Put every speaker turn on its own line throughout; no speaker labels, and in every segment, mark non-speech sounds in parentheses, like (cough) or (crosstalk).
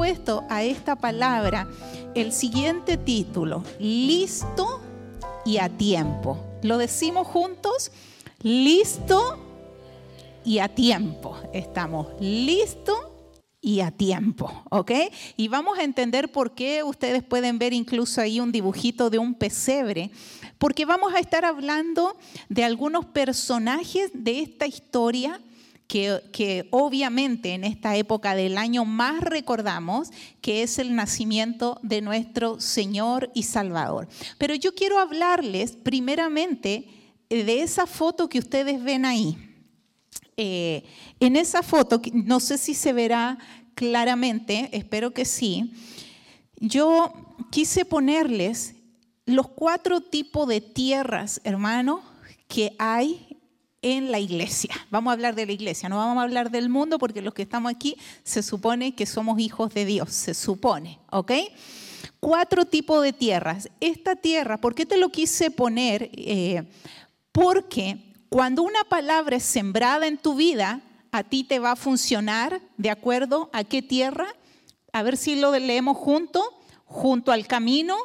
puesto a esta palabra el siguiente título, listo y a tiempo. ¿Lo decimos juntos? Listo y a tiempo. Estamos listos y a tiempo, ¿ok? Y vamos a entender por qué ustedes pueden ver incluso ahí un dibujito de un pesebre, porque vamos a estar hablando de algunos personajes de esta historia que, obviamente en esta época del año más recordamos, que es el nacimiento de nuestro Señor y Salvador. Pero yo quiero hablarles primeramente de esa foto que ustedes ven ahí. Eh, en esa foto, no sé si se verá claramente, espero que sí, yo quise ponerles los cuatro tipos de tierras, hermano, que hay en la iglesia. Vamos a hablar de la iglesia, no vamos a hablar del mundo porque los que estamos aquí se supone que somos hijos de Dios, se supone, ¿ok? Cuatro tipos de tierras. Esta tierra, ¿por qué te lo quise poner? Eh, porque cuando una palabra es sembrada en tu vida, a ti te va a funcionar de acuerdo a qué tierra. A ver si lo leemos junto, junto al camino,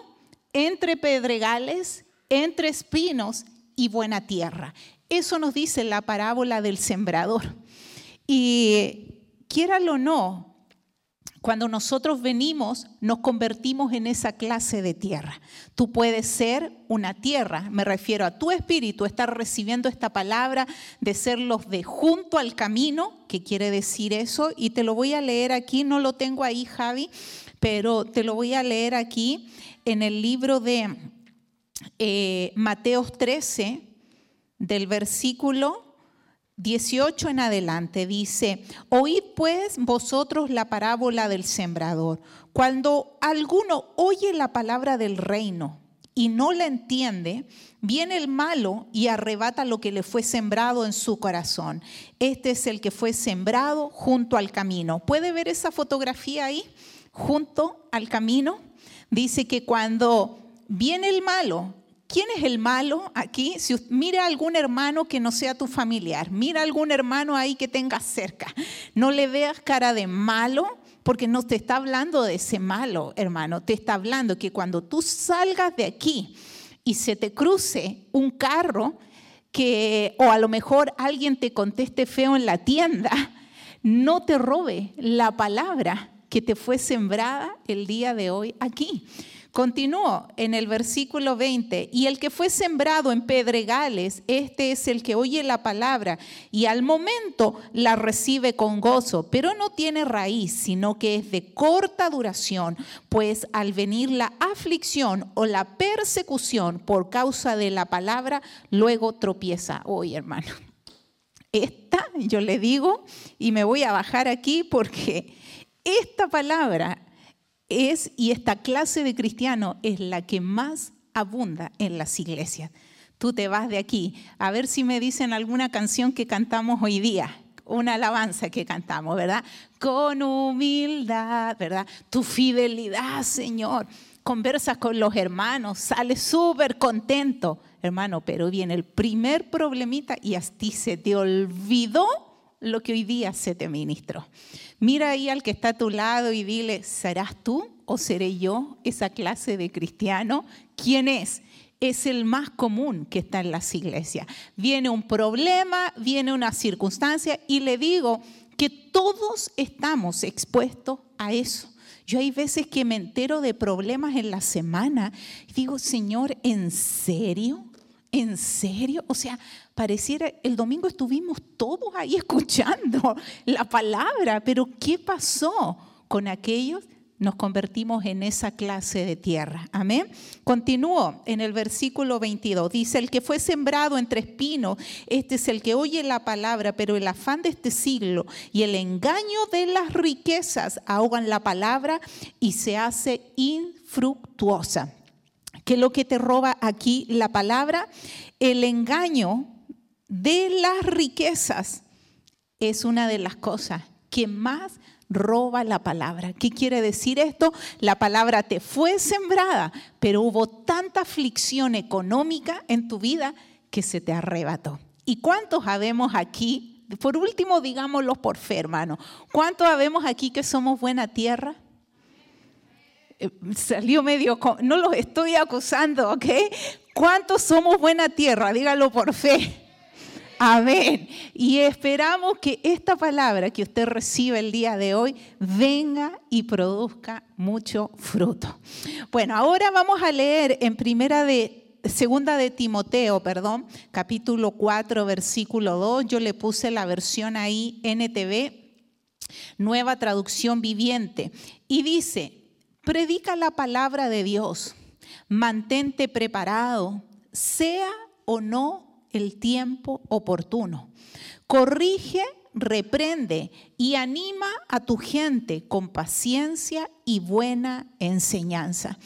entre pedregales, entre espinos y buena tierra. Eso nos dice la parábola del sembrador. Y quiéralo o no, cuando nosotros venimos, nos convertimos en esa clase de tierra. Tú puedes ser una tierra, me refiero a tu espíritu, estar recibiendo esta palabra de ser los de junto al camino, que quiere decir eso, y te lo voy a leer aquí, no lo tengo ahí, Javi, pero te lo voy a leer aquí en el libro de eh, Mateos 13, del versículo 18 en adelante dice, oíd pues vosotros la parábola del sembrador. Cuando alguno oye la palabra del reino y no la entiende, viene el malo y arrebata lo que le fue sembrado en su corazón. Este es el que fue sembrado junto al camino. ¿Puede ver esa fotografía ahí? Junto al camino. Dice que cuando viene el malo ¿Quién es el malo aquí? Si mira algún hermano que no sea tu familiar, mira algún hermano ahí que tengas cerca. No le veas cara de malo, porque no te está hablando de ese malo, hermano. Te está hablando que cuando tú salgas de aquí y se te cruce un carro que o a lo mejor alguien te conteste feo en la tienda, no te robe la palabra que te fue sembrada el día de hoy aquí. Continúo en el versículo 20, y el que fue sembrado en pedregales, este es el que oye la palabra y al momento la recibe con gozo, pero no tiene raíz, sino que es de corta duración, pues al venir la aflicción o la persecución por causa de la palabra, luego tropieza. Hoy, hermano, esta yo le digo, y me voy a bajar aquí porque esta palabra es, y esta clase de cristiano es la que más abunda en las iglesias. Tú te vas de aquí, a ver si me dicen alguna canción que cantamos hoy día, una alabanza que cantamos, ¿verdad? Con humildad, ¿verdad? Tu fidelidad, Señor. Conversas con los hermanos, sales súper contento, hermano, pero viene el primer problemita y a ti se te olvidó lo que hoy día se te ministró. Mira ahí al que está a tu lado y dile, ¿serás tú o seré yo esa clase de cristiano? ¿Quién es? Es el más común que está en las iglesias. Viene un problema, viene una circunstancia y le digo que todos estamos expuestos a eso. Yo hay veces que me entero de problemas en la semana y digo, Señor, ¿en serio? ¿En serio? O sea, pareciera, el domingo estuvimos todos ahí (laughs) escuchando la palabra, pero ¿qué pasó con aquellos? Nos convertimos en esa clase de tierra. Amén. Continúo en el versículo 22. Dice, el que fue sembrado entre espinos, este es el que oye la palabra, pero el afán de este siglo y el engaño de las riquezas ahogan la palabra y se hace infructuosa. ¿Qué es lo que te roba aquí la palabra? El engaño de las riquezas es una de las cosas que más roba la palabra. ¿Qué quiere decir esto? La palabra te fue sembrada, pero hubo tanta aflicción económica en tu vida que se te arrebató. ¿Y cuántos habemos aquí? Por último, digámoslo por fe, hermano. ¿Cuántos habemos aquí que somos buena tierra? Eh, salió medio, no los estoy acusando, ¿ok? ¿Cuántos somos buena tierra? Dígalo por fe. Amén. Y esperamos que esta palabra que usted recibe el día de hoy venga y produzca mucho fruto. Bueno, ahora vamos a leer en primera de Segunda de Timoteo, perdón, capítulo 4, versículo 2. Yo le puse la versión ahí NTV, nueva traducción viviente. Y dice, predica la palabra de Dios, mantente preparado, sea o no el tiempo oportuno. Corrige, reprende y anima a tu gente con paciencia y buena enseñanza.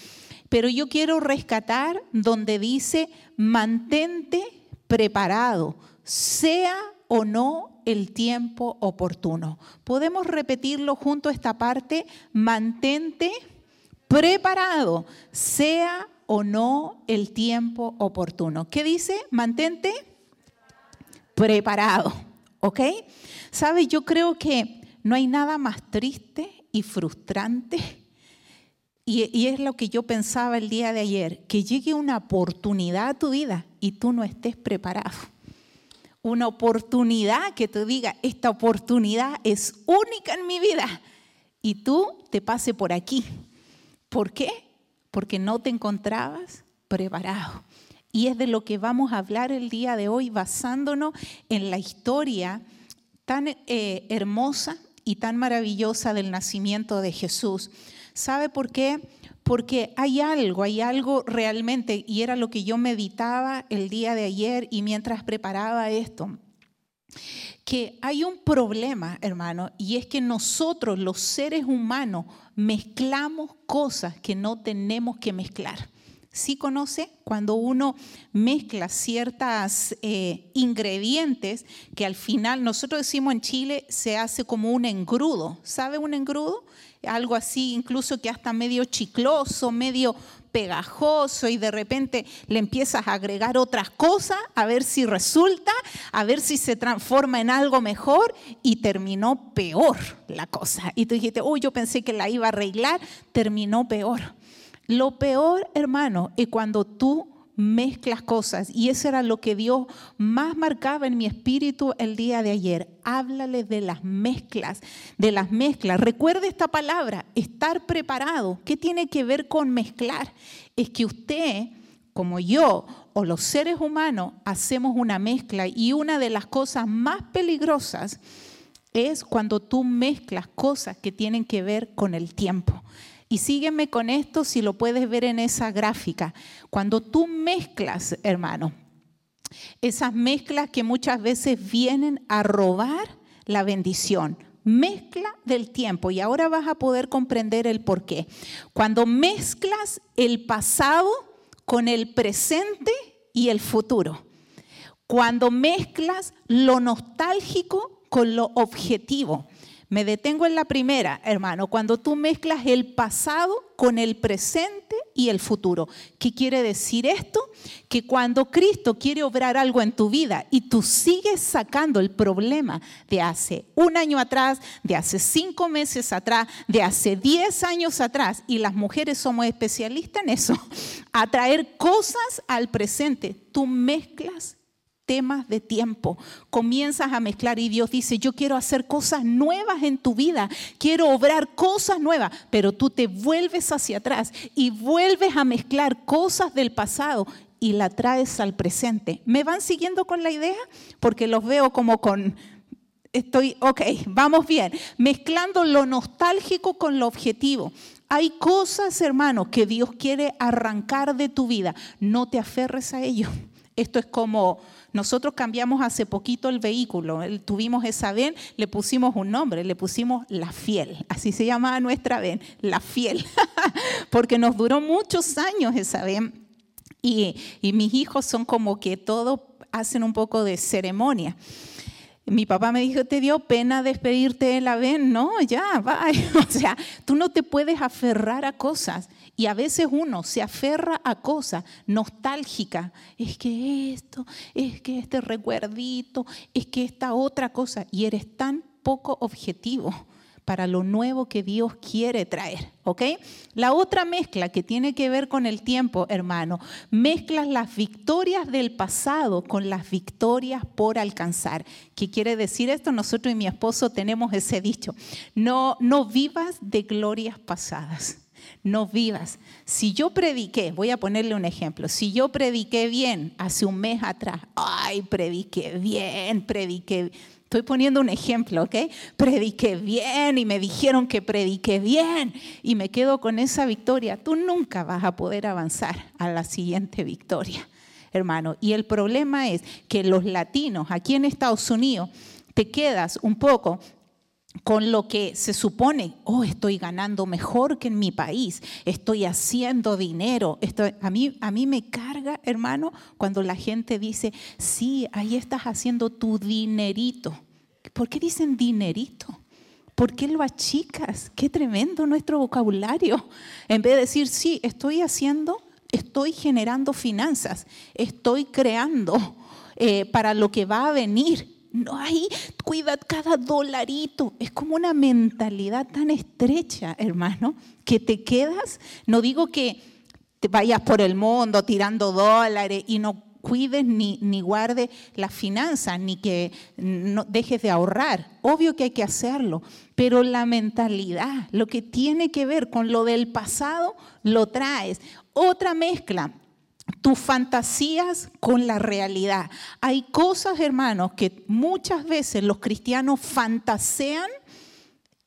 Pero yo quiero rescatar donde dice, mantente preparado, sea o no el tiempo oportuno. Podemos repetirlo junto a esta parte, mantente preparado, sea o no el tiempo oportuno. ¿Qué dice? Mantente preparado, ¿ok? ¿Sabe? Yo creo que no hay nada más triste y frustrante y, es lo que yo pensaba el día de ayer, que llegue una oportunidad a tu vida y tú no estés preparado. Una oportunidad que tú digas, esta oportunidad es única en mi vida y tú te pase por aquí. ¿Por qué? Porque no te encontrabas preparado. Y es de lo que vamos a hablar el día de hoy basándonos en la historia tan eh, hermosa y tan maravillosa del nacimiento de Jesús. ¿Sabe por qué? Porque hay algo, hay algo realmente, y era lo que yo meditaba el día de ayer y mientras preparaba esto, que hay un problema, hermano, y es que nosotros, los seres humanos, mezclamos cosas que no tenemos que mezclar. ¿Sí conoce? Cuando uno mezcla ciertos eh, ingredientes que al final, nosotros decimos en Chile, se hace como un engrudo. ¿Sabe un engrudo? Algo así, incluso que hasta medio chicloso, medio pegajoso y de repente le empiezas a agregar otras cosas a ver si resulta, a ver si se transforma en algo mejor y terminó peor la cosa. Y tú dijiste, uy, yo pensé que la iba a arreglar, terminó peor. Lo peor, hermano, es cuando tú mezclas cosas. Y eso era lo que Dios más marcaba en mi espíritu el día de ayer. Háblale de las mezclas, de las mezclas. Recuerde esta palabra, estar preparado. ¿Qué tiene que ver con mezclar? Es que usted, como yo, o los seres humanos, hacemos una mezcla y una de las cosas más peligrosas es cuando tú mezclas cosas que tienen que ver con el tiempo. Y sígueme con esto si lo puedes ver en esa gráfica. Cuando tú mezclas, hermano, esas mezclas que muchas veces vienen a robar la bendición. Mezcla del tiempo y ahora vas a poder comprender el por qué. Cuando mezclas el pasado con el presente y el futuro. Cuando mezclas lo nostálgico con lo objetivo. Me detengo en la primera, hermano, cuando tú mezclas el pasado con el presente y el futuro. ¿Qué quiere decir esto? Que cuando Cristo quiere obrar algo en tu vida y tú sigues sacando el problema de hace un año atrás, de hace cinco meses atrás, de hace diez años atrás, y las mujeres somos especialistas en eso, (laughs) a traer cosas al presente, tú mezclas temas de tiempo. Comienzas a mezclar y Dios dice, yo quiero hacer cosas nuevas en tu vida, quiero obrar cosas nuevas, pero tú te vuelves hacia atrás y vuelves a mezclar cosas del pasado y la traes al presente. ¿Me van siguiendo con la idea? Porque los veo como con... Estoy, ok, vamos bien, mezclando lo nostálgico con lo objetivo. Hay cosas, hermanos, que Dios quiere arrancar de tu vida. No te aferres a ello. Esto es como nosotros cambiamos hace poquito el vehículo, tuvimos esa ven, le pusimos un nombre, le pusimos La Fiel, así se llamaba nuestra ven, La Fiel, (laughs) porque nos duró muchos años esa ven. Y, mis hijos son como que todo hacen un poco de ceremonia. Mi papá me dijo, ¿te dio pena despedirte de la ven? No, ya, va. (laughs) O sea, tú no te puedes aferrar a cosas. Y a veces uno se aferra a cosas nostálgicas. Es que esto, es que este recuerdito, es que esta otra cosa. Y eres tan poco objetivo. para lo nuevo que Dios quiere traer, ¿ok? La otra mezcla que tiene que ver con el tiempo, hermano, mezclas las victorias del pasado con las victorias por alcanzar. ¿Qué quiere decir esto? Nosotros y mi esposo tenemos ese dicho, no, no vivas de glorias pasadas no vivas. Si yo prediqué, voy a ponerle un ejemplo, si yo prediqué bien hace un mes atrás, ay, prediqué bien, prediqué, estoy poniendo un ejemplo, ¿ok? Prediqué bien y me dijeron que prediqué bien y me quedo con esa victoria, tú nunca vas a poder avanzar a la siguiente victoria, hermano. Y el problema es que los latinos aquí en Estados Unidos, te quedas un poco con lo que se supone, oh, estoy ganando mejor que en mi país, estoy haciendo dinero. Estoy, a, mí, a mí me carga, hermano, cuando la gente dice, sí, ahí estás haciendo tu dinerito. ¿Por qué dicen dinerito? ¿Por qué lo achicas? Qué tremendo nuestro vocabulario. En vez de decir, sí, estoy haciendo, estoy generando finanzas, estoy creando eh, para lo que va a venir no hay, cuida cada dolarito. Es como una mentalidad tan estrecha, hermano, que te quedas. No digo que te vayas por el mundo tirando dólares y no cuides ni, ni guardes las finanzas, ni que no dejes de ahorrar. Obvio que hay que hacerlo, pero la mentalidad, lo que tiene que ver con lo del pasado, lo traes. Otra mezcla, tus fantasías con la realidad. Hay cosas, hermanos, que muchas veces los cristianos fantasean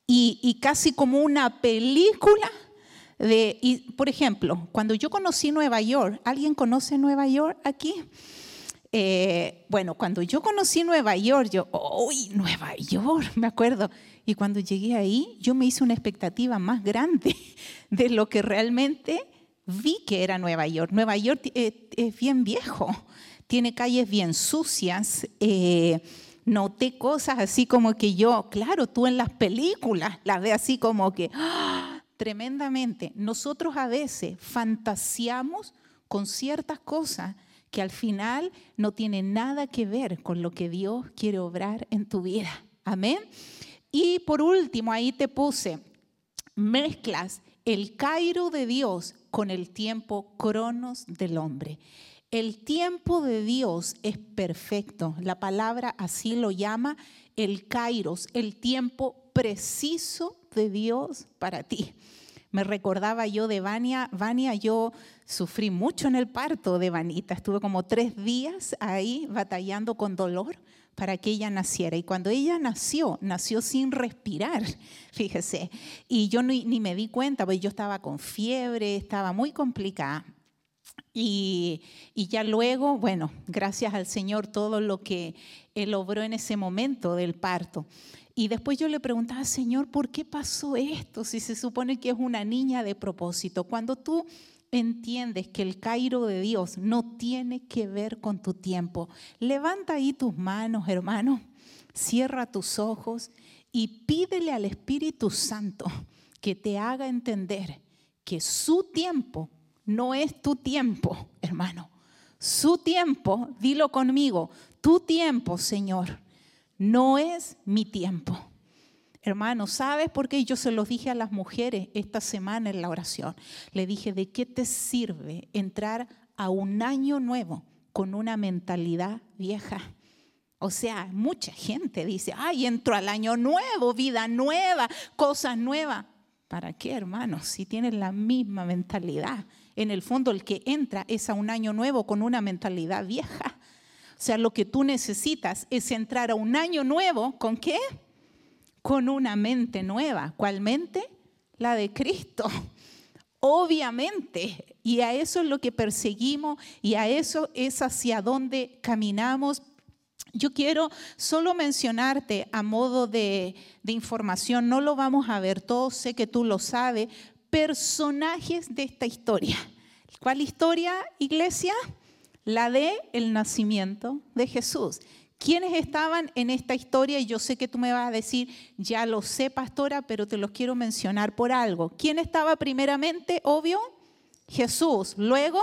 y, casi como una película de, por ejemplo, cuando yo conocí Nueva York, ¿alguien conoce Nueva York aquí? Eh, bueno, cuando yo conocí Nueva York, yo, ¡uy, Nueva York! (laughs) Me acuerdo. Y cuando llegué ahí, yo me hice una expectativa más grande (laughs) de lo que realmente vi que era Nueva York. Nueva York eh, es bien viejo, tiene calles bien sucias. Eh, noté cosas así como que yo, claro, tú en las películas las ves así como que ¡ah! tremendamente. Nosotros a veces fantaseamos con ciertas cosas que al final no tienen nada que ver con lo que Dios quiere obrar en tu vida. Amén. Y por último, ahí te puse mezclas el Cairo de Dios con el tiempo cronos del hombre. El tiempo de Dios es perfecto. La palabra así lo llama el Kairos, el tiempo preciso de Dios para ti. Me recordaba yo de Vania. Vania, yo sufrí mucho en el parto de Vanita. Estuve como tres días ahí batallando con dolor para que ella naciera. Y cuando ella nació, nació sin respirar, (laughs) fíjese. Y yo ni, me di cuenta, porque yo estaba con fiebre, estaba muy complicada. Y, y, ya luego, bueno, gracias al Señor, todo lo que Él logró en ese momento del parto. Y después yo le preguntaba, Señor, ¿por qué pasó esto? Si se supone que es una niña de propósito. Cuando tú entiendes que el Cairo de Dios no tiene que ver con tu tiempo, levanta ahí tus manos, hermano, cierra tus ojos y pídele al Espíritu Santo que te haga entender que su tiempo no es tu tiempo, hermano. Su tiempo, dilo conmigo, tu tiempo, Señor, no es mi tiempo. Hermano, ¿sabes por qué? Yo se los dije a las mujeres esta semana en la oración. Le dije, ¿de qué te sirve entrar a un año nuevo con una mentalidad vieja? O sea, mucha gente dice, ay, entro al año nuevo, vida nueva, cosas nuevas. ¿Para qué, hermano? Si tienes la misma mentalidad. En el fondo, el que entra es a un año nuevo con una mentalidad vieja. O sea, lo que tú necesitas es entrar a un año nuevo con qué? Con una mente nueva. ¿Cuál mente? La de Cristo. (laughs) Obviamente. Y a eso es lo que perseguimos y a eso es hacia donde caminamos. Yo quiero solo mencionarte a modo de, información, no lo vamos a ver todos, sé que tú lo sabes, personajes de esta historia. ¿Cuál historia, iglesia? La de el nacimiento de Jesús. ¿Quiénes estaban en esta historia? Y yo sé que tú me vas a decir, ya lo sé, pastora, pero te los quiero mencionar por algo. ¿Quién estaba primeramente? Obvio, Jesús. Luego,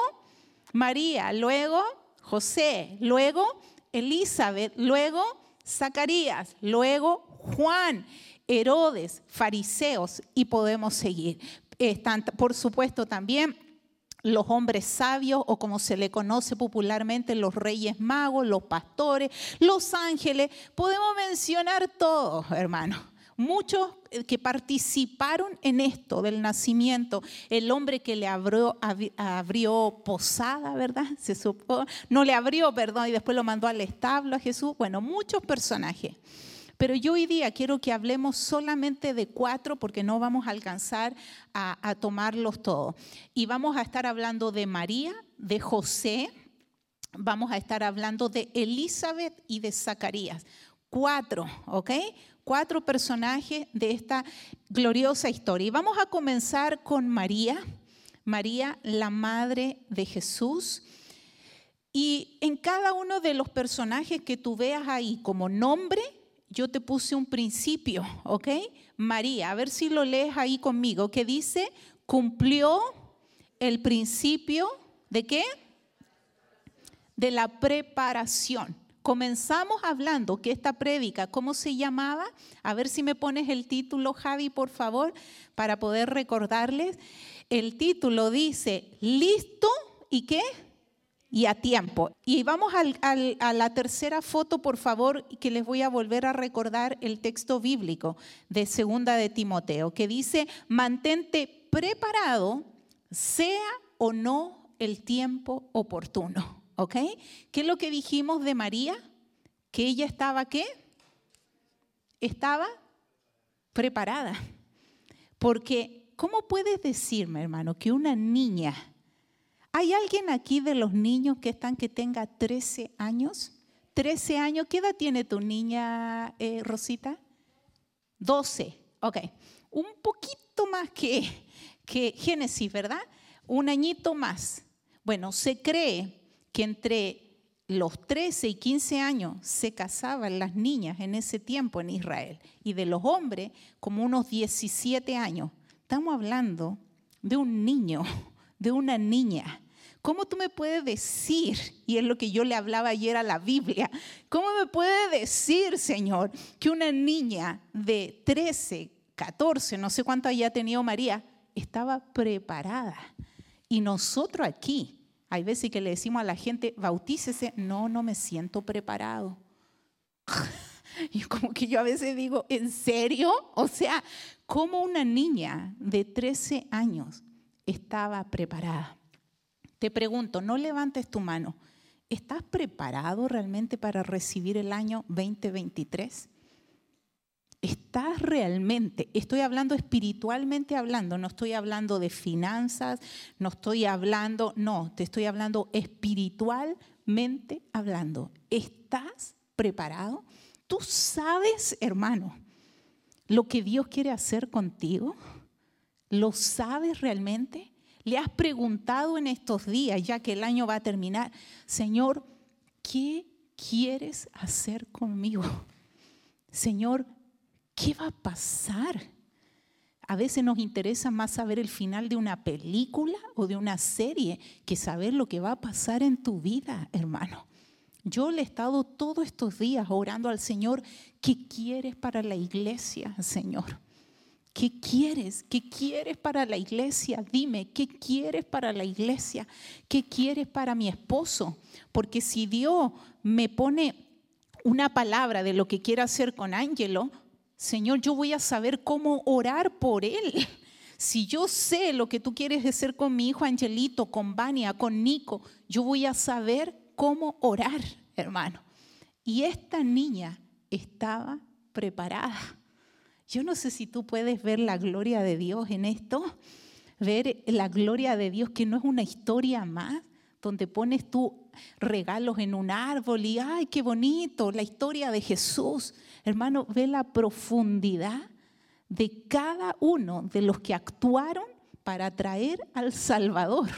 María. Luego, José. Luego, Elizabeth. Luego, Zacarías. Luego, Juan. Herodes, fariseos y podemos seguir. Por supuesto, también los hombres sabios o como se le conoce popularmente los reyes magos, los pastores, los ángeles. Podemos mencionar todos, hermanos muchos eh, que participaron en esto del nacimiento, el hombre que le abrió, abrió posada, ¿verdad? (laughs) Se supo, no le abrió, perdón, y después lo mandó al establo a Jesús. Bueno, muchos personajes. Pero yo hoy día quiero que hablemos solamente de cuatro porque no vamos a alcanzar a, a tomarlos todos. Y vamos a estar hablando de María, de José, vamos a estar hablando de Elizabeth y de Zacarías. Cuatro, ¿ok? cuatro personajes de esta gloriosa historia. Y vamos a comenzar con María, María, la madre de Jesús. Y en cada uno de los personajes que tú veas ahí como nombre, yo te puse un principio, ¿ok? María, a ver si lo lees ahí conmigo, que dice, cumplió el principio de qué? De la preparación. Comenzamos hablando que esta prédica, ¿cómo se llamaba? A ver si me pones el título, Javi, por favor, para poder recordarles. El título dice, listo y qué? Y a tiempo. Y vamos a la tercera foto, por favor, que les voy a volver a recordar el texto bíblico de Segunda de Timoteo, que dice, mantente preparado, sea o no el tiempo oportuno. ¿Ok? ¿Qué es lo que dijimos de María? Que ella estaba qué? Estaba preparada. Porque, ¿cómo puedes decirme, hermano, que una niña... ¿Hay alguien aquí de los niños que están que tenga 13 años? 13 años, ¿qué edad tiene tu niña, eh, Rosita? 12, ok. Un poquito más que, que Génesis, ¿verdad? Un añito más. Bueno, se cree que entre los 13 y 15 años se casaban las niñas en ese tiempo en Israel y de los hombres como unos 17 años. Estamos hablando de un niño, de una niña. ¿Cómo tú me puedes decir, y es lo que yo le hablaba ayer a la Biblia, cómo me puede decir, Señor, que una niña de 13, 14, no sé cuánto haya tenido María, estaba preparada? Y nosotros aquí, hay veces que le decimos a la gente, bautícese, no, no me siento preparado. (laughs) Y como que yo a veces digo, ¿en serio? O sea, ¿cómo una niña de 13 años estaba preparada? Te pregunto, no levantes tu mano. ¿Estás preparado realmente para recibir el año 2023? ¿Estás realmente, estoy hablando espiritualmente hablando, no estoy hablando de finanzas, no estoy hablando, no, te estoy hablando espiritualmente hablando. ¿Estás preparado? ¿Tú sabes, hermano, lo que Dios quiere hacer contigo? ¿Lo sabes realmente? ¿Le has preguntado en estos días, ya que el año va a terminar, Señor, ¿qué quieres hacer conmigo? Señor, ¿qué va a pasar? A veces nos interesa más saber el final de una película o de una serie que saber lo que va a pasar en tu vida, hermano. Yo le he estado todos estos días orando al Señor, ¿qué quieres para la iglesia, Señor? ¿Qué quieres? ¿Qué quieres para la iglesia? Dime, ¿qué quieres para la iglesia? ¿Qué quieres para mi esposo? Porque si Dios me pone una palabra de lo que quiere hacer con Ángelo, Señor, yo voy a saber cómo orar por él. Si yo sé lo que tú quieres hacer con mi hijo Angelito, con Vania, con Nico, yo voy a saber cómo orar, hermano. Y esta niña estaba preparada. Yo no sé si tú puedes ver la gloria de Dios en esto, ver la gloria de Dios que no es una historia más, donde pones tú regalos en un árbol y, ay, qué bonito, la historia de Jesús. Hermano, ve la profundidad de cada uno de los que actuaron para traer al Salvador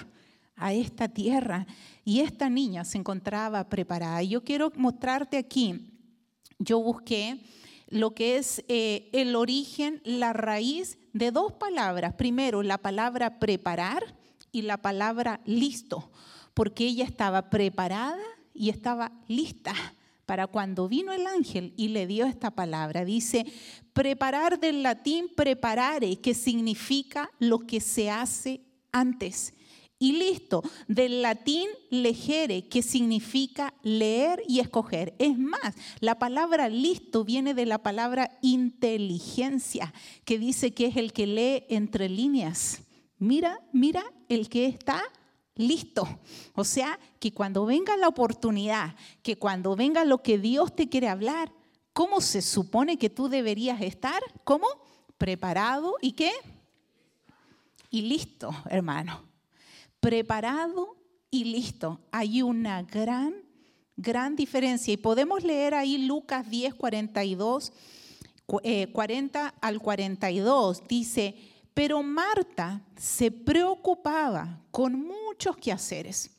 a esta tierra. Y esta niña se encontraba preparada. Yo quiero mostrarte aquí, yo busqué lo que es eh, el origen, la raíz de dos palabras. Primero, la palabra preparar y la palabra listo, porque ella estaba preparada y estaba lista para cuando vino el ángel y le dio esta palabra. Dice, preparar del latín preparare, que significa lo que se hace antes. Y listo, del latín legere, que significa leer y escoger. Es más, la palabra listo viene de la palabra inteligencia, que dice que es el que lee entre líneas. Mira, mira, el que está listo. O sea, que cuando venga la oportunidad, que cuando venga lo que Dios te quiere hablar, ¿cómo se supone que tú deberías estar? ¿Cómo? Preparado y qué? Y listo, hermano preparado y listo. Hay una gran, gran diferencia. Y podemos leer ahí Lucas 10, 42, 40 al 42. Dice, pero Marta se preocupaba con muchos quehaceres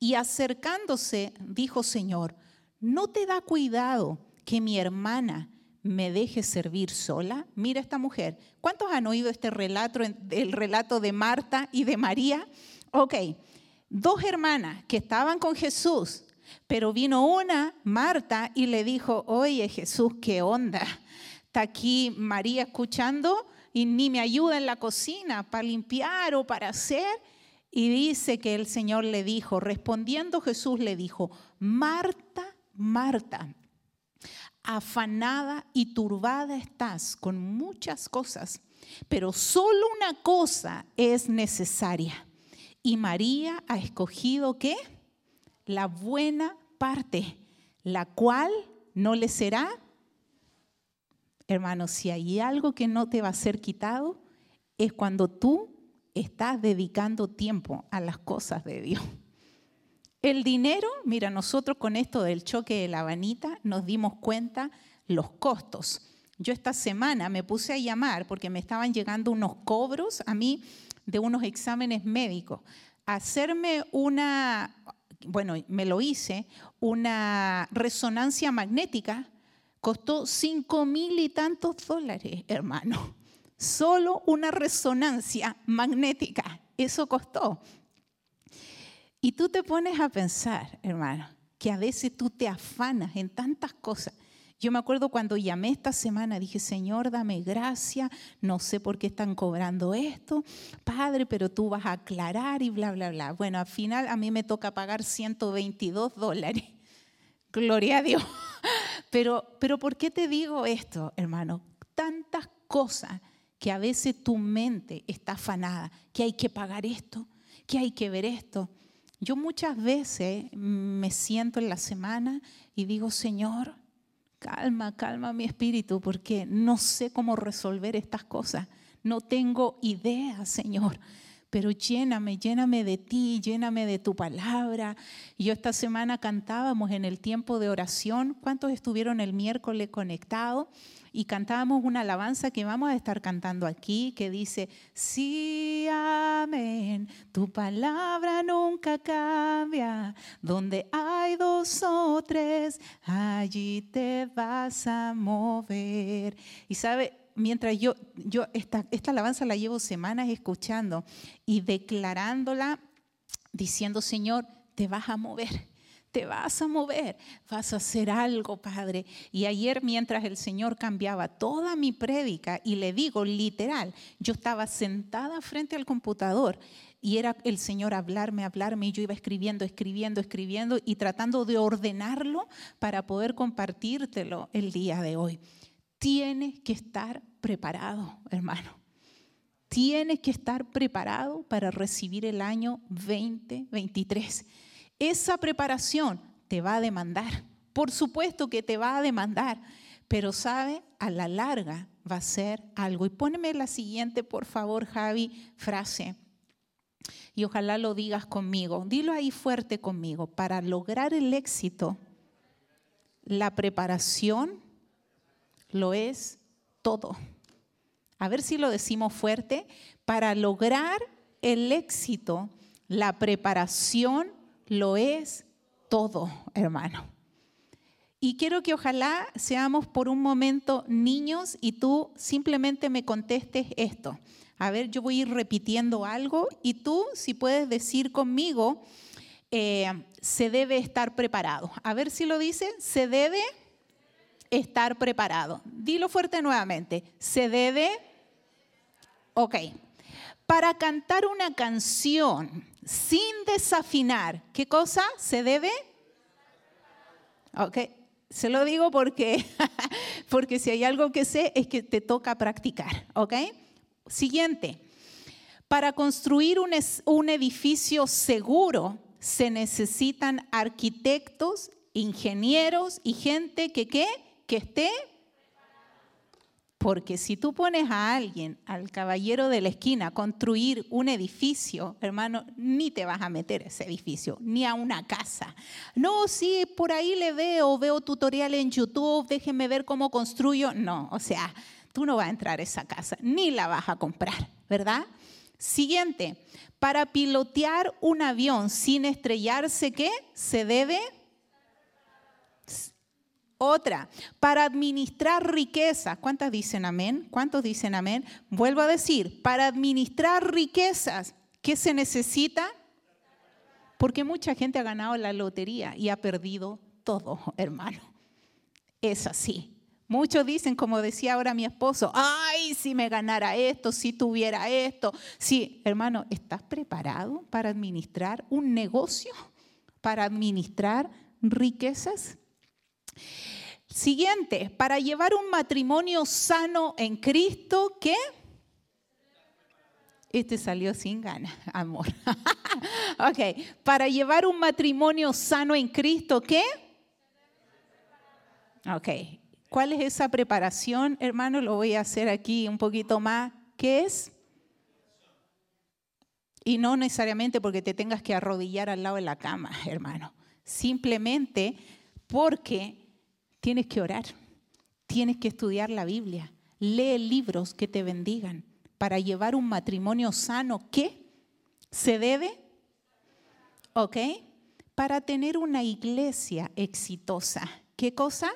y acercándose dijo, Señor, ¿no te da cuidado que mi hermana me deje servir sola? Mira esta mujer. ¿Cuántos han oído este relato, el relato de Marta y de María? Ok, dos hermanas que estaban con Jesús, pero vino una, Marta, y le dijo, oye Jesús, ¿qué onda? Está aquí María escuchando y ni me ayuda en la cocina para limpiar o para hacer. Y dice que el Señor le dijo, respondiendo Jesús le dijo, Marta, Marta, afanada y turbada estás con muchas cosas, pero solo una cosa es necesaria. Y María ha escogido qué? La buena parte, la cual no le será. Hermano, si hay algo que no te va a ser quitado, es cuando tú estás dedicando tiempo a las cosas de Dios. El dinero, mira, nosotros con esto del choque de la vanita nos dimos cuenta los costos. Yo esta semana me puse a llamar porque me estaban llegando unos cobros a mí de unos exámenes médicos. Hacerme una, bueno, me lo hice, una resonancia magnética costó cinco mil y tantos dólares, hermano. Solo una resonancia magnética, eso costó. Y tú te pones a pensar, hermano, que a veces tú te afanas en tantas cosas yo me acuerdo cuando llamé esta semana, dije, Señor, dame gracia, no sé por qué están cobrando esto, Padre, pero tú vas a aclarar y bla, bla, bla. Bueno, al final a mí me toca pagar 122 dólares. (laughs) Gloria a Dios. (laughs) Pero, pero ¿por qué te digo esto, hermano? Tantas cosas que a veces tu mente está afanada, que hay que pagar esto, que hay que ver esto. Yo muchas veces me siento en la semana y digo, Señor, calma, calma mi espíritu, porque no sé cómo resolver estas cosas. No tengo idea, Señor. Pero lléname, lléname de ti, lléname de tu palabra. Yo esta semana cantábamos en el tiempo de oración. ¿Cuántos estuvieron el miércoles conectados? Y cantábamos una alabanza que vamos a estar cantando aquí, que dice, sí, amén, tu palabra nunca cambia, donde hay dos o tres, allí te vas a mover. Y sabe, mientras yo, yo esta, esta alabanza la llevo semanas escuchando y declarándola, diciendo, Señor, te vas a mover te vas a mover, vas a hacer algo, Padre. Y ayer mientras el Señor cambiaba toda mi prédica, y le digo literal, yo estaba sentada frente al computador y era el Señor hablarme, hablarme, y yo iba escribiendo, escribiendo, escribiendo y tratando de ordenarlo para poder compartírtelo el día de hoy. Tienes que estar preparado, hermano. Tienes que estar preparado para recibir el año 2023 esa preparación te va a demandar. Por supuesto que te va a demandar, pero sabe, a la larga va a ser algo. Y póneme la siguiente, por favor, Javi, frase. Y ojalá lo digas conmigo. Dilo ahí fuerte conmigo. Para lograr el éxito, la preparación lo es todo. A ver si lo decimos fuerte. Para lograr el éxito, la preparación lo es todo, hermano. Y quiero que ojalá seamos por un momento niños y tú simplemente me contestes esto. A ver, yo voy a ir repitiendo algo y tú, si puedes decir conmigo, eh, se debe estar preparado. A ver si lo dice, se debe estar preparado. Dilo fuerte nuevamente, se debe, ok. Para cantar una canción sin desafinar, ¿qué cosa se debe? Ok, se lo digo porque, (laughs) porque si hay algo que sé es que te toca practicar, ¿ok? Siguiente, para construir un, un edificio seguro se necesitan arquitectos, ingenieros y gente que, ¿qué? que esté porque si tú pones a alguien, al caballero de la esquina, a construir un edificio, hermano, ni te vas a meter a ese edificio, ni a una casa. No, sí, por ahí le veo, veo tutorial en YouTube, déjenme ver cómo construyo. No, o sea, tú no vas a entrar a esa casa, ni la vas a comprar, ¿verdad? Siguiente, para pilotear un avión sin estrellarse, ¿qué? Se debe otra, para administrar riqueza. ¿Cuántas dicen amén? ¿Cuántos dicen amén? Vuelvo a decir, para administrar riquezas, ¿qué se necesita? Porque mucha gente ha ganado la lotería y ha perdido todo, hermano. Es así. Muchos dicen, como decía ahora mi esposo, ay, si me ganara esto, si tuviera esto. Sí, hermano, ¿estás preparado para administrar un negocio? ¿Para administrar riquezas? Siguiente, para llevar un matrimonio sano en Cristo, ¿qué? Este salió sin ganas, amor. (laughs) ok, para llevar un matrimonio sano en Cristo, ¿qué? Ok, ¿cuál es esa preparación, hermano? Lo voy a hacer aquí un poquito más. ¿Qué es? Y no necesariamente porque te tengas que arrodillar al lado de la cama, hermano. Simplemente porque tienes que orar, tienes que estudiar la Biblia, lee libros que te bendigan para llevar un matrimonio sano. ¿Qué? ¿Se debe? ¿Ok? Para tener una iglesia exitosa. ¿Qué cosa?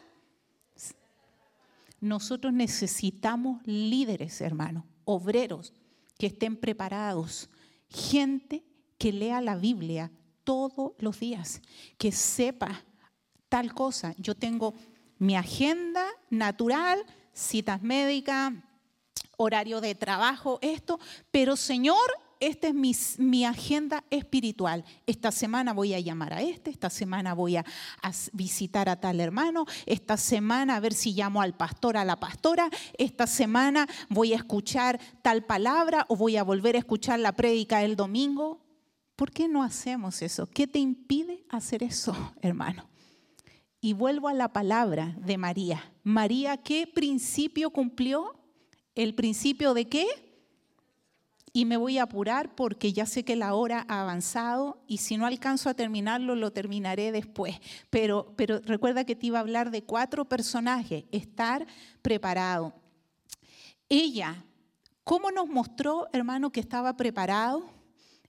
Nosotros necesitamos líderes, hermano, obreros que estén preparados, gente que lea la Biblia todos los días, que sepa tal cosa. Yo tengo mi agenda natural, citas médicas, horario de trabajo, esto, pero Señor, esta es mi, agenda espiritual. Esta semana voy a llamar a este, esta semana voy a, a, visitar a tal hermano, esta semana a ver si llamo al pastor, a la pastora, esta semana voy a escuchar tal palabra o voy a volver a escuchar la prédica el domingo. ¿Por qué no hacemos eso? ¿Qué te impide hacer eso, (laughs) hermano? Y vuelvo a la palabra de María. María, ¿qué principio cumplió? ¿El principio de qué? Y me voy a apurar porque ya sé que la hora ha avanzado y si no alcanzo a terminarlo, lo terminaré después. Pero, pero recuerda que te iba a hablar de cuatro personajes. Estar preparado. Ella, ¿cómo nos mostró, hermano, que estaba preparado?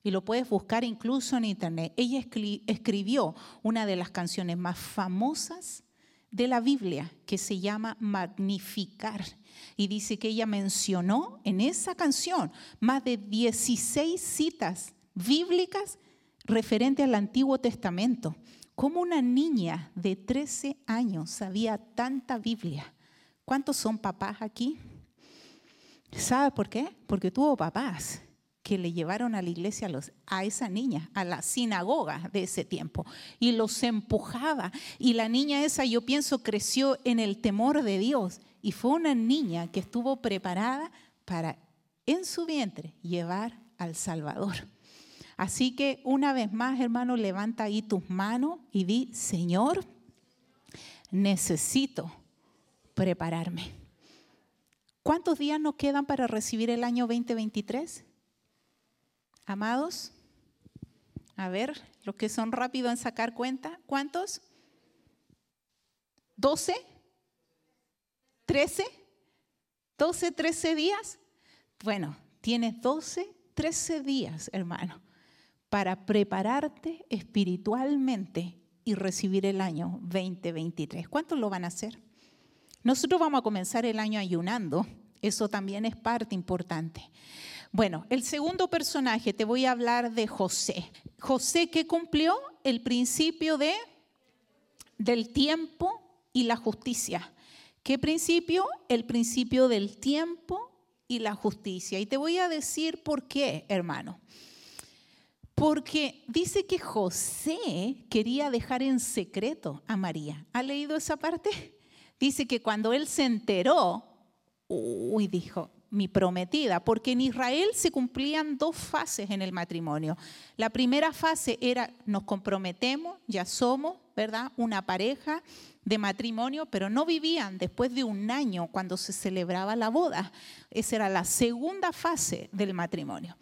Y lo puedes buscar incluso en internet. Ella escribió una de las canciones más famosas de la Biblia que se llama Magnificar. Y dice que ella mencionó en esa canción más de 16 citas bíblicas referentes al Antiguo Testamento. ¿Cómo una niña de 13 años sabía tanta Biblia? ¿Cuántos son papás aquí? ¿Sabe por qué? Porque tuvo papás que le llevaron a la iglesia a, esa niña, a la sinagoga de ese tiempo, y los empujaba. Y la niña esa, yo pienso, creció en el temor de Dios. Y fue una niña que estuvo preparada para, en su vientre, llevar al Salvador. Así que una vez más, hermano, levanta ahí tus manos y di, Señor, necesito prepararme. ¿Cuántos días nos quedan para recibir el año 2023? Amados, a ver, los que son rápidos en sacar cuenta, ¿cuántos? ¿12? ¿13? ¿12, 13 días? Bueno, tienes 12, 13 días, hermano, para prepararte espiritualmente y recibir el año 2023. ¿Cuántos lo van a hacer? Nosotros vamos a comenzar el año ayunando, eso también es parte importante. Bueno, el segundo personaje, te voy a hablar de José. José que cumplió el principio de, del tiempo y la justicia. ¿Qué principio? El principio del tiempo y la justicia. Y te voy a decir por qué, hermano. Porque dice que José quería dejar en secreto a María. ¿Ha leído esa parte? Dice que cuando él se enteró, uy, dijo, mi prometida, porque en Israel se cumplían dos fases en el matrimonio. La primera fase era nos comprometemos, ya somos, ¿verdad? Una pareja de matrimonio, pero no vivían después de un año cuando se celebraba la boda. Esa era la segunda fase del matrimonio.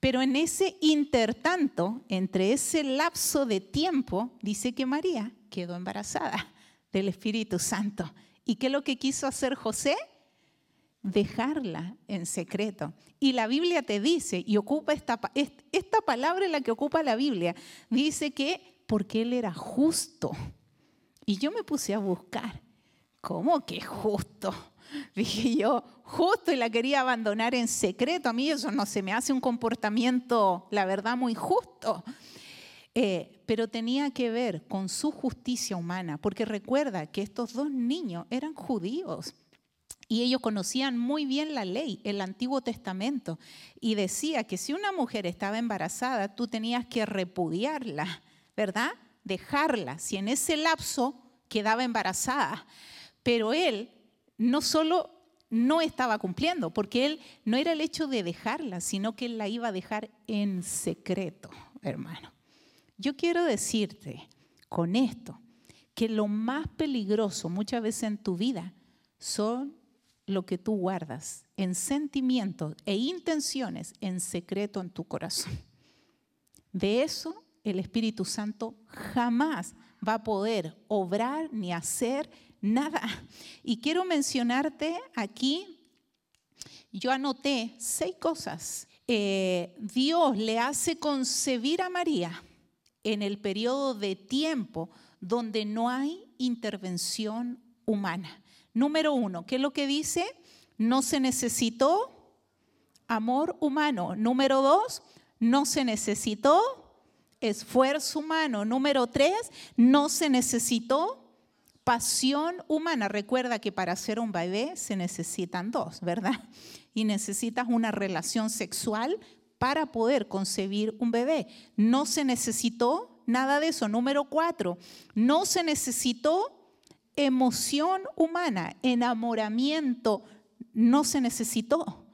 Pero en ese intertanto, entre ese lapso de tiempo, dice que María quedó embarazada del Espíritu Santo. ¿Y qué es lo que quiso hacer José? Dejarla en secreto. Y la Biblia te dice, y ocupa esta, esta palabra en la que ocupa la Biblia, dice que porque él era justo. Y yo me puse a buscar, ¿cómo que justo? (laughs) Dije yo, justo y la quería abandonar en secreto. A mí eso no se me hace un comportamiento, la verdad, muy justo. Eh, pero tenía que ver con su justicia humana, porque recuerda que estos dos niños eran judíos y ellos conocían muy bien la ley, el Antiguo Testamento, y decía que si una mujer estaba embarazada, tú tenías que repudiarla, ¿verdad? Dejarla, si en ese lapso quedaba embarazada. Pero él no solo no estaba cumpliendo, porque él no era el hecho de dejarla, sino que él la iba a dejar en secreto, hermano. Yo quiero decirte con esto que lo más peligroso muchas veces en tu vida son lo que tú guardas en sentimientos e intenciones en secreto en tu corazón. De eso el Espíritu Santo jamás va a poder obrar ni hacer nada. Y quiero mencionarte aquí, yo anoté seis cosas. Eh, Dios le hace concebir a María en el periodo de tiempo donde no hay intervención humana. Número uno, ¿qué es lo que dice? No se necesitó amor humano. Número dos, no se necesitó esfuerzo humano. Número tres, no se necesitó pasión humana. Recuerda que para ser un bebé se necesitan dos, ¿verdad? Y necesitas una relación sexual para poder concebir un bebé. No se necesitó nada de eso. Número cuatro, no se necesitó emoción humana, enamoramiento, no se necesitó.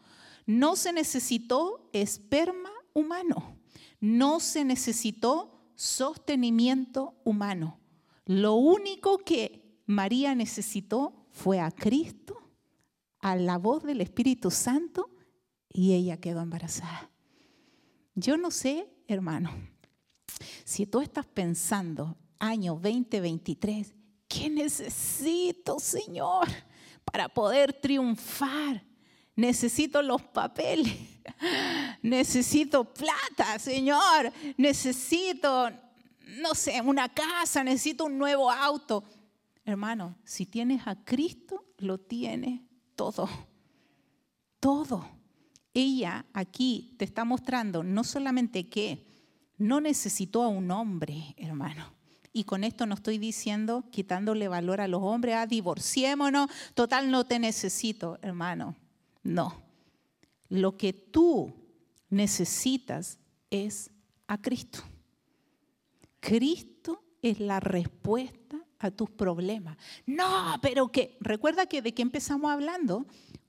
No se necesitó esperma humano. No se necesitó sostenimiento humano. Lo único que María necesitó fue a Cristo, a la voz del Espíritu Santo, y ella quedó embarazada. Yo no sé, hermano, si tú estás pensando, año 2023, ¿qué necesito, Señor, para poder triunfar? Necesito los papeles, (laughs) necesito plata, Señor, necesito, no sé, una casa, necesito un nuevo auto. Hermano, si tienes a Cristo, lo tienes todo, todo ella aquí te está mostrando no solamente que no necesitó a un hombre, hermano. Y con esto no estoy diciendo quitándole valor a los hombres, ah, divorciémonos, total no te necesito, hermano. No. Lo que tú necesitas es a Cristo. Cristo es la respuesta a tus problemas. No, pero que, recuerda que de qué empezamos hablando,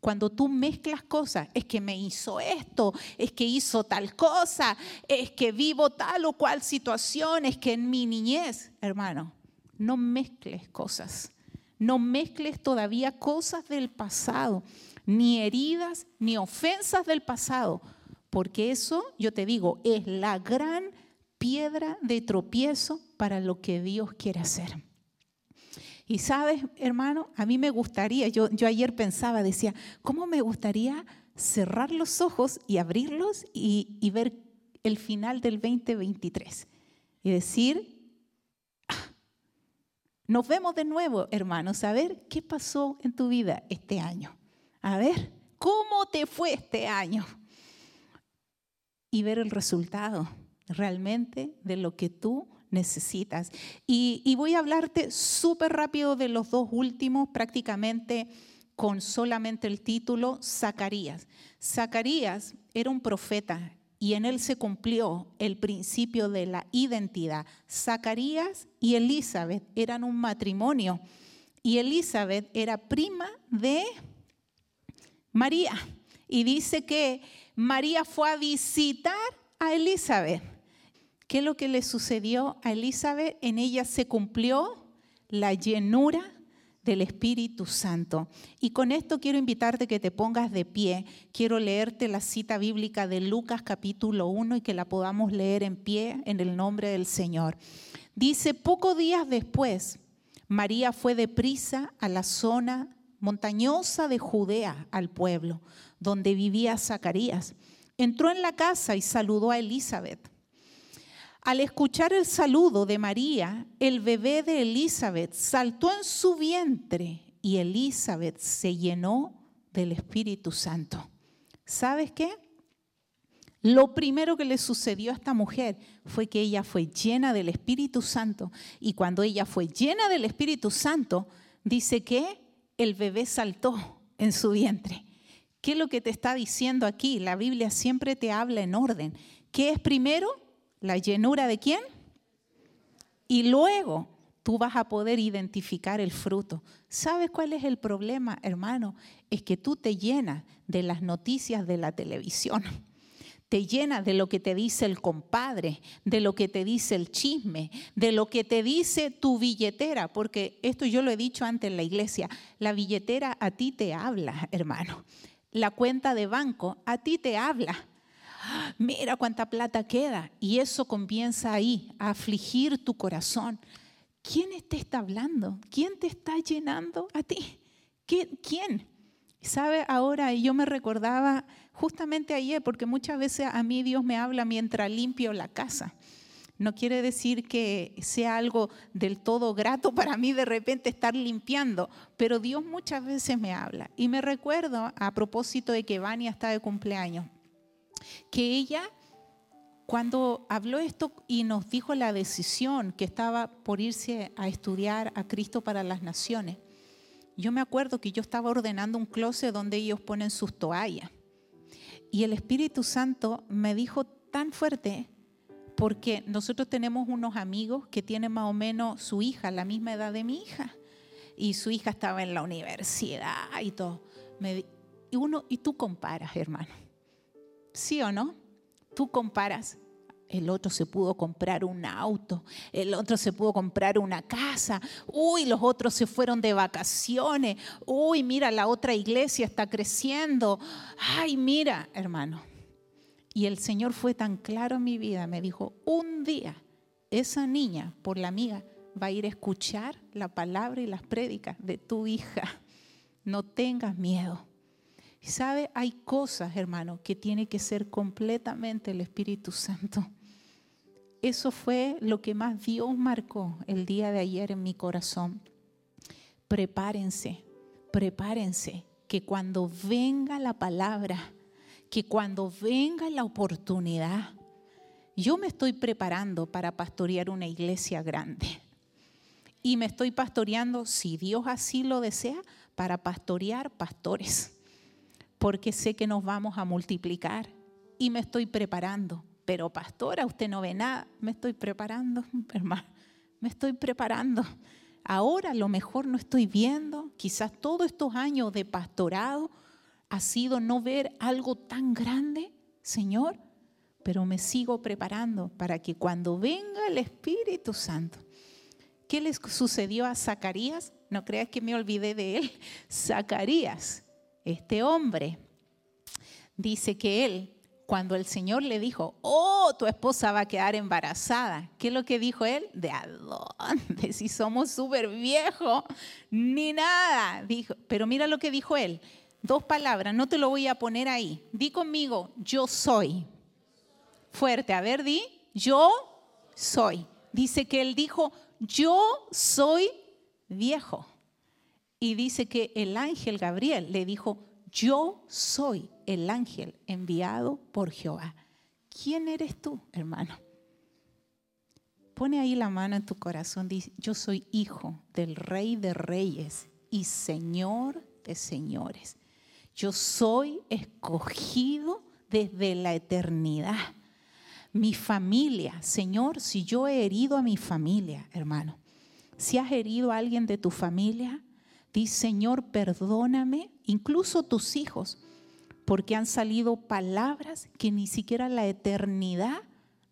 cuando tú mezclas cosas, es que me hizo esto, es que hizo tal cosa, es que vivo tal o cual situación, es que en mi niñez, hermano, no mezcles cosas, no mezcles todavía cosas del pasado, ni heridas, ni ofensas del pasado, porque eso, yo te digo, es la gran piedra de tropiezo para lo que Dios quiere hacer. Y sabes, hermano, a mí me gustaría, yo, yo ayer pensaba, decía, ¿cómo me gustaría cerrar los ojos y abrirlos y, y ver el final del 2023? Y decir, ah, nos vemos de nuevo, hermanos, a ver qué pasó en tu vida este año. A ver, ¿cómo te fue este año? y ver el resultado realmente de lo que tú necesitas. Y, voy a hablarte súper rápido de los dos últimos, prácticamente con solamente el título, Zacarías. Zacarías era un profeta y en él se cumplió el principio de la identidad. Zacarías y Elizabeth eran un matrimonio y Elizabeth era prima de María. Y dice que María fue a visitar a Elizabeth. ¿Qué es lo que le sucedió a Elizabeth? En ella se cumplió la llenura del Espíritu Santo. Y con esto quiero invitarte que te pongas de pie. Quiero leerte la cita bíblica de Lucas capítulo 1 y que la podamos leer en pie en el nombre del Señor. Dice, pocos días después, María fue deprisa a la zona montañosa de Judea, al pueblo donde vivía Zacarías. Entró en la casa y saludó a Elizabeth. Al escuchar el saludo de María, el bebé de Elizabeth saltó en su vientre y Elizabeth se llenó del Espíritu Santo. ¿Sabes qué? Lo primero que le sucedió a esta mujer fue que ella fue llena del Espíritu Santo y cuando ella fue llena del Espíritu Santo, dice que el bebé saltó en su vientre. ¿Qué es lo que te está diciendo aquí? La Biblia siempre te habla en orden. ¿Qué es primero? La llenura de quién? Y luego tú vas a poder identificar el fruto. ¿Sabes cuál es el problema, hermano? Es que tú te llenas de las noticias de la televisión. Te llenas de lo que te dice el compadre, de lo que te dice el chisme, de lo que te dice tu billetera, porque esto yo lo he dicho antes en la iglesia, la billetera a ti te habla, hermano. La cuenta de banco a ti te habla mira cuánta plata queda. Y eso comienza ahí, a afligir tu corazón. ¿Quién te está hablando? ¿Quién te está llenando a ti? ¿Quién? ¿Sabe? Ahora yo me recordaba justamente ayer, porque muchas veces a mí Dios me habla mientras limpio la casa. No quiere decir que sea algo del todo grato para mí de repente estar limpiando, pero Dios muchas veces me habla. Y me recuerdo a propósito de que Vania está de cumpleaños que ella, cuando habló esto y nos dijo la decisión que estaba por irse a estudiar a Cristo para las Naciones, yo me acuerdo que yo estaba ordenando un closet donde ellos ponen sus toallas. Y el Espíritu Santo me dijo tan fuerte, porque nosotros tenemos unos amigos que tienen más o menos su hija, la misma edad de mi hija, y su hija estaba en la universidad y todo. y, uno, y tú comparas, hermano. ¿Sí o no? Tú comparas. El otro se pudo comprar un auto, el otro se pudo comprar una casa, uy, los otros se fueron de vacaciones, uy, mira, la otra iglesia está creciendo, ay, mira, hermano. Y el Señor fue tan claro en mi vida, me dijo, un día esa niña, por la amiga, va a ir a escuchar la palabra y las prédicas de tu hija. No tengas miedo. ¿Sabe? Hay cosas, hermano, que tiene que ser completamente el Espíritu Santo. Eso fue lo que más Dios marcó el día de ayer en mi corazón. Prepárense, prepárense, que cuando venga la palabra, que cuando venga la oportunidad, yo me estoy preparando para pastorear una iglesia grande. Y me estoy pastoreando, si Dios así lo desea, para pastorear pastores porque sé que nos vamos a multiplicar y me estoy preparando. Pero pastora, usted no ve nada. Me estoy preparando, (laughs) hermano. Me estoy preparando. Ahora a lo mejor no estoy viendo, quizás todos estos años de pastorado ha sido no ver algo tan grande, Señor, pero me sigo preparando para que cuando venga el Espíritu Santo, ¿qué les sucedió a Zacarías? No creas que me olvidé de él. (laughs) Zacarías este hombre dice que él, cuando el Señor le dijo, oh, tu esposa va a quedar embarazada, ¿qué es lo que dijo él? ¿De a dónde? (laughs) Si somos súper viejos, ni nada. Dijo, pero mira lo que dijo él. Dos palabras, no te lo voy a poner ahí. Di conmigo, yo soy. Fuerte, a ver, di, yo soy. Dice que él dijo, yo soy viejo. Y dice que el ángel Gabriel le dijo, yo soy el ángel enviado por Jehová. ¿Quién eres tú, hermano? Pone ahí la mano en tu corazón, dice, yo soy hijo del rey de reyes y señor de señores. Yo soy escogido desde la eternidad. Mi familia, Señor, si yo he herido a mi familia, hermano, si has herido a alguien de tu familia, di, Señor, perdóname, incluso tus hijos, porque han salido palabras que ni siquiera la eternidad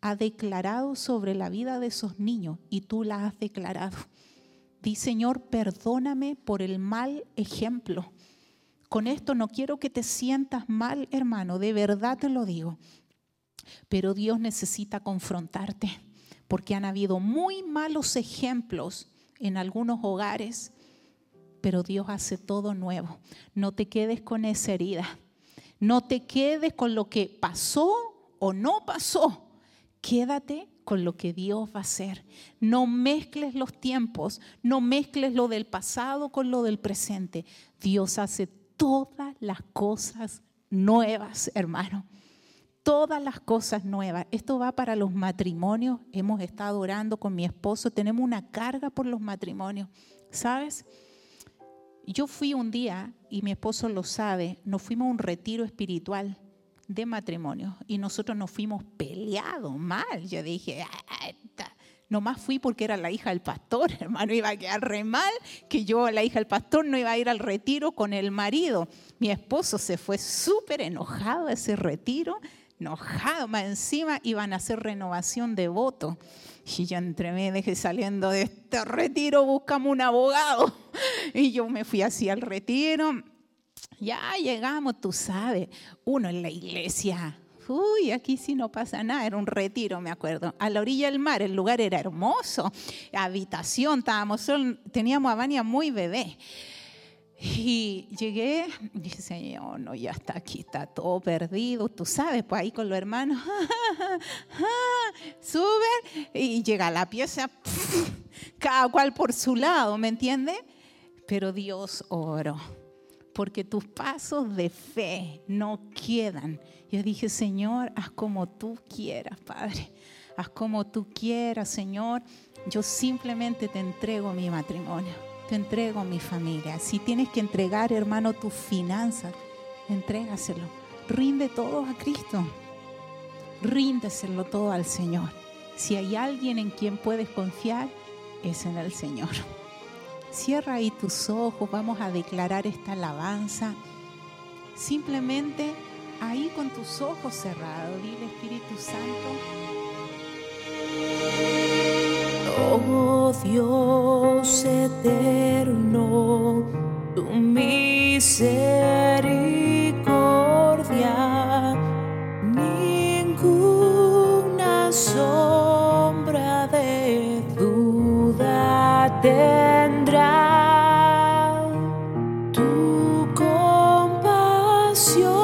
ha declarado sobre la vida de esos niños y tú las has declarado. Di, Señor, perdóname por el mal ejemplo. Con esto no quiero que te sientas mal, hermano, de verdad te lo digo. Pero Dios necesita confrontarte, porque han habido muy malos ejemplos en algunos hogares, pero Dios hace todo nuevo. No te quedes con esa herida. No te quedes con lo que pasó o no pasó. Quédate con lo que Dios va a hacer. No mezcles los tiempos, no mezcles lo del pasado con lo del presente. Dios hace todas las cosas nuevas, hermano. Todas las cosas nuevas. Esto va para los matrimonios. Hemos estado orando con mi esposo. Tenemos una carga por los matrimonios. ¿Sabes? Yo fui un día, y mi esposo lo sabe, nos fuimos a un retiro espiritual de matrimonio y nosotros nos fuimos peleados mal. Yo dije, ah, nomás fui porque era la hija del pastor, (laughs) hermano, iba a quedar re mal que yo, la hija del pastor, no iba a ir al retiro con el marido. Mi esposo se fue súper enojado a ese retiro, enojado, más encima iban a hacer renovación de voto. Y yo entre dejé saliendo de este retiro, buscamos un abogado. (laughs) Y yo me fui así al retiro ya llegamos, tú sabes, uno en la iglesia. Uy, aquí sí no pasa nada, era un retiro, me acuerdo. A la orilla del mar, el lugar era hermoso. Habitación, estábamos, teníamos a Vania muy bebé. Y llegué y dije, Señor, no, ya está aquí, está todo perdido. Tú sabes, pues ahí con los hermanos, (laughs) sube y llega la pieza, (laughs) cada cual por su lado, ¿me entiende? Pero Dios oró porque tus pasos de fe no quedan. Yo dije, Señor, haz como tú quieras, Padre. Haz como tú quieras, Señor. Yo simplemente te entrego mi matrimonio, te entrego mi familia. Si tienes que entregar, hermano, tus finanzas, entrégaselo. Rinde todo a Cristo. Ríndeselo todo al Señor. Si hay alguien en quien puedes confiar, es en el Señor. Cierra ahí tus ojos, vamos a declarar esta alabanza. Simplemente ahí con tus ojos cerrados, dile Espíritu Santo.
Oh Dios eterno, tu misericordia, ninguna sombra de duda tendrá tu compasión.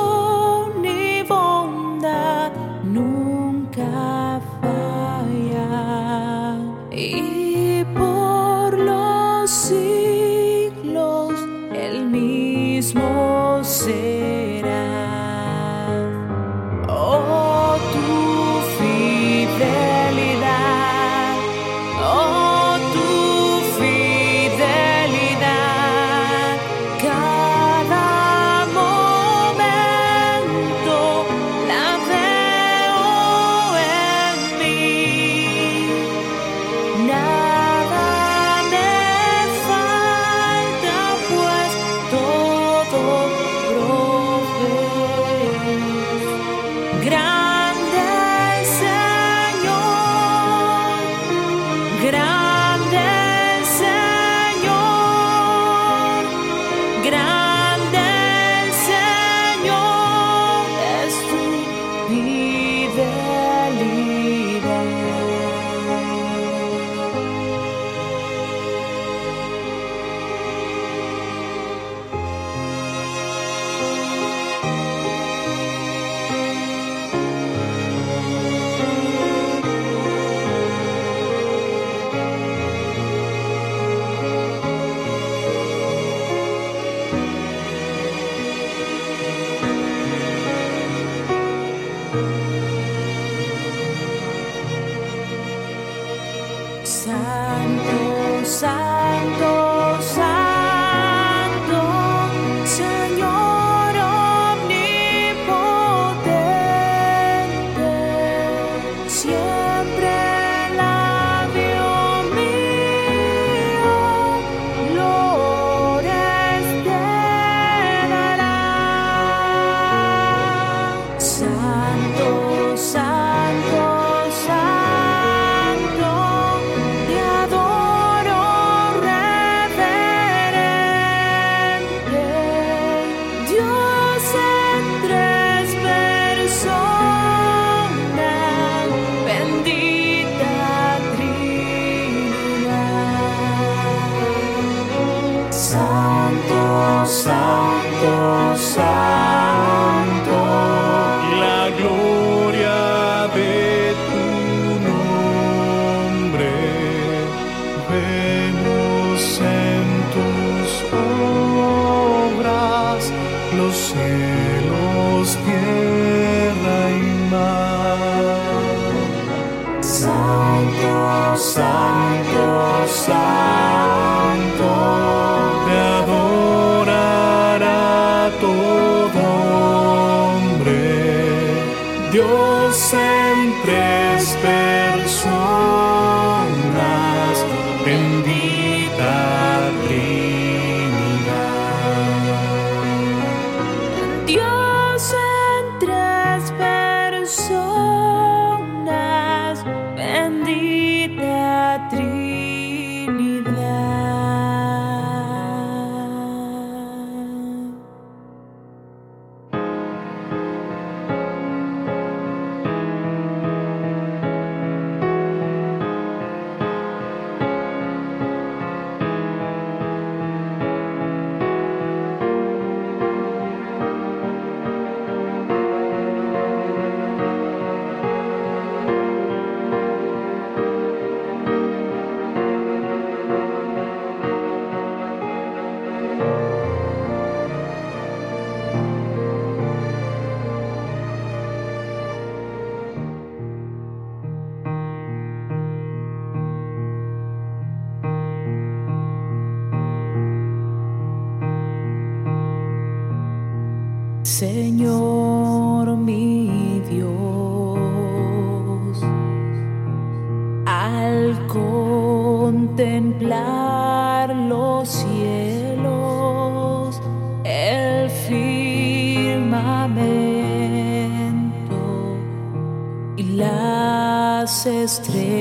Santo, Santo. Señor mi Dios, al contemplar los cielos, el firmamento y las estrellas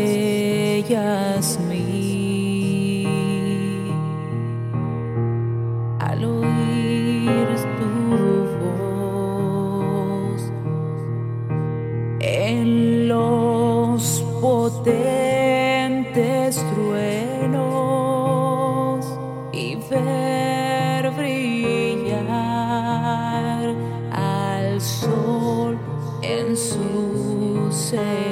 en los potentes truenos y ver brillar al sol en su ser.